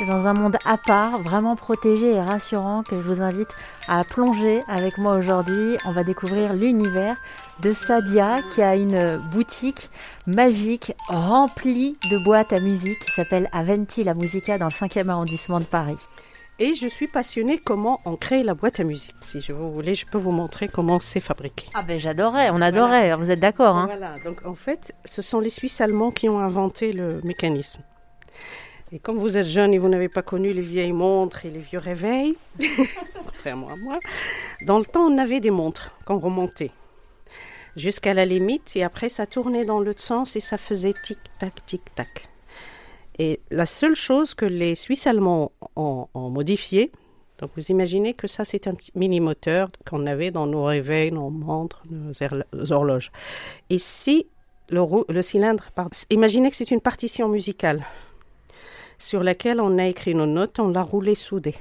un monde à part, vraiment protégé et rassurant que je vous invite à plonger avec moi aujourd'hui. On va découvrir l'univers de Sadia qui a une boutique magique remplie de boîtes à musique qui s'appelle Aventi la Musica dans le 5e arrondissement de Paris. Et je suis passionnée comment on crée la boîte à musique. Si je vous voulez, je peux vous montrer comment c'est fabriqué. Ah ben j'adorais, on adorait, vous êtes d'accord hein Voilà, donc en fait, ce sont les Suisses allemands qui ont inventé le mécanisme. Et comme vous êtes jeune et vous n'avez pas connu les vieilles montres et les vieux réveils, contrairement à moi, dans le temps on avait des montres qu'on remontait jusqu'à la limite et après ça tournait dans l'autre sens et ça faisait tic-tac, tic-tac. Et la seule chose que les Suisses allemands ont, modifié, donc vous imaginez que ça c'est un petit mini-moteur qu'on avait dans nos réveils, nos montres, nos horloges. Si le, le cylindre, imaginez que c'est une partition musicale sur laquelle on a écrit nos notes, on l'a roulé soudé.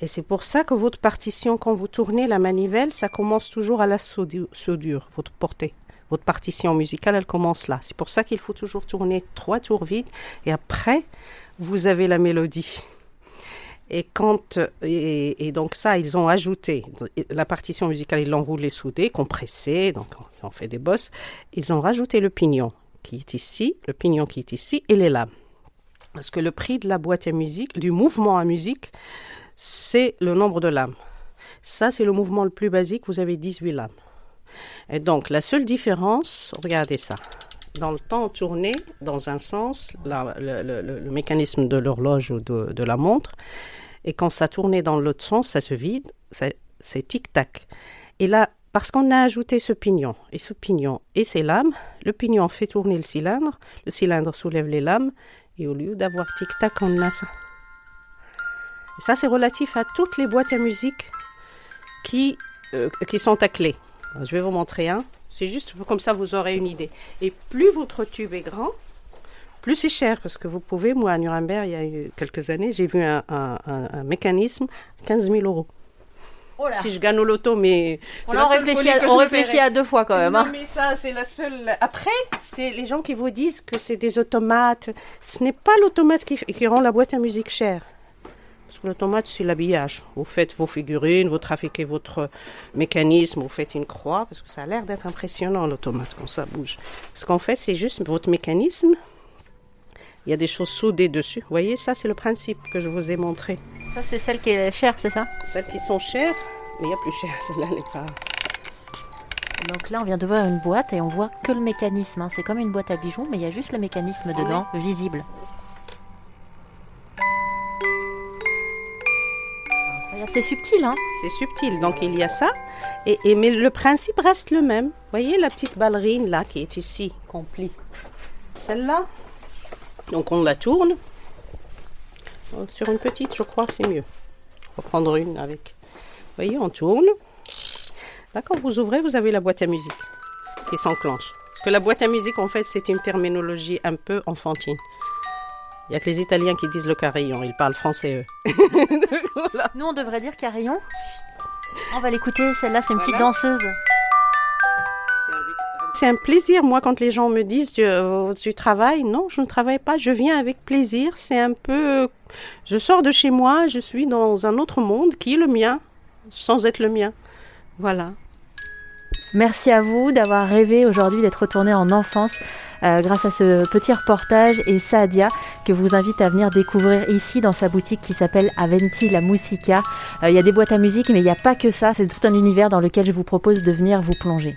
Et c'est pour ça que votre partition, quand vous tournez la manivelle, ça commence toujours à la soudure, votre portée. Votre partition musicale, elle commence là. C'est pour ça qu'il faut toujours tourner trois tours vides et après, vous avez la mélodie. Et quand et, donc ça, ils ont ajouté la partition musicale, ils l'ont roulée soudée, compressée, donc on fait des bosses. Ils ont rajouté le pignon qui est ici, le pignon qui est ici et les lames. Parce que le prix de la boîte à musique, du mouvement à musique, c'est le nombre de lames. Ça, c'est le mouvement le plus basique, vous avez 18 lames. Et donc, la seule différence, regardez ça. Dans le temps tourné, dans un sens, le, mécanisme de l'horloge ou de, la montre, et quand ça tournait dans l'autre sens, ça se vide, c'est tic-tac. Et là, parce qu'on a ajouté ce pignon, et ce pignon et ces lames, le pignon fait tourner le cylindre, le cylindre soulève les lames, et au lieu d'avoir tic-tac, on a ça. Ça, c'est relatif à toutes les boîtes à musique qui, euh, qui sont à clé. Je vais vous montrer un. C'est juste comme ça, vous aurez une idée. Et plus votre tube est grand, plus c'est cher. Parce que vous pouvez, moi, à Nuremberg, il y a eu quelques années, j'ai vu un, un, un, mécanisme 15 000 euros. Oh si je gagne au loto, mais. on, réfléchit, à, on réfléchit à, deux fois quand même. Hein. Non, mais ça, c'est la seule. Après, c'est les gens qui vous disent que c'est des automates. Ce n'est pas l'automate qui, qui rend la boîte à musique chère. Parce que l'automate, c'est l'habillage. Vous faites vos figurines, vous trafiquez votre mécanisme, vous faites une croix, parce que ça a l'air d'être impressionnant, l'automate, quand ça bouge. Parce qu'en fait, c'est juste votre mécanisme. Il y a des choses soudées dessus. Vous voyez, ça, c'est le principe que je vous ai montré. Ça, c'est celle qui est chère, c'est ça Celles qui sont chères, mais il y a plus cher, celle-là, elle pas. Donc là, on vient de voir une boîte et on voit que le mécanisme. Hein. C'est comme une boîte à bijoux, mais il y a juste le mécanisme dedans, visible. C'est subtil, hein C'est subtil. Donc il y a ça. Et, mais le principe reste le même. Vous voyez la petite ballerine là qui est ici, qu'on Celle-là. Donc on la tourne. Sur une petite, je crois que c'est mieux. On va prendre une avec. Vous voyez, on tourne. Là, quand vous ouvrez, vous avez la boîte à musique qui s'enclenche. Parce que la boîte à musique, en fait, c'est une terminologie un peu enfantine. Il n'y a que les Italiens qui disent le carillon, ils parlent français eux. Nous on devrait dire carillon. On va l'écouter, celle-là c'est une petite danseuse. C'est un plaisir, moi, quand les gens me disent tu, euh, tu, travailles. Non, je ne travaille pas, je viens avec plaisir. C'est un peu. Je sors de chez moi, je suis dans un autre monde qui est le mien, sans être le mien. Voilà. Merci à vous d'avoir rêvé aujourd'hui d'être retourné en enfance euh, grâce à ce petit reportage et Saadia que vous invite à venir découvrir ici dans sa boutique qui s'appelle Aventi la Musica. Euh, il y a des boîtes à musique mais il n'y a pas que ça, c'est tout un univers dans lequel je vous propose de venir vous plonger.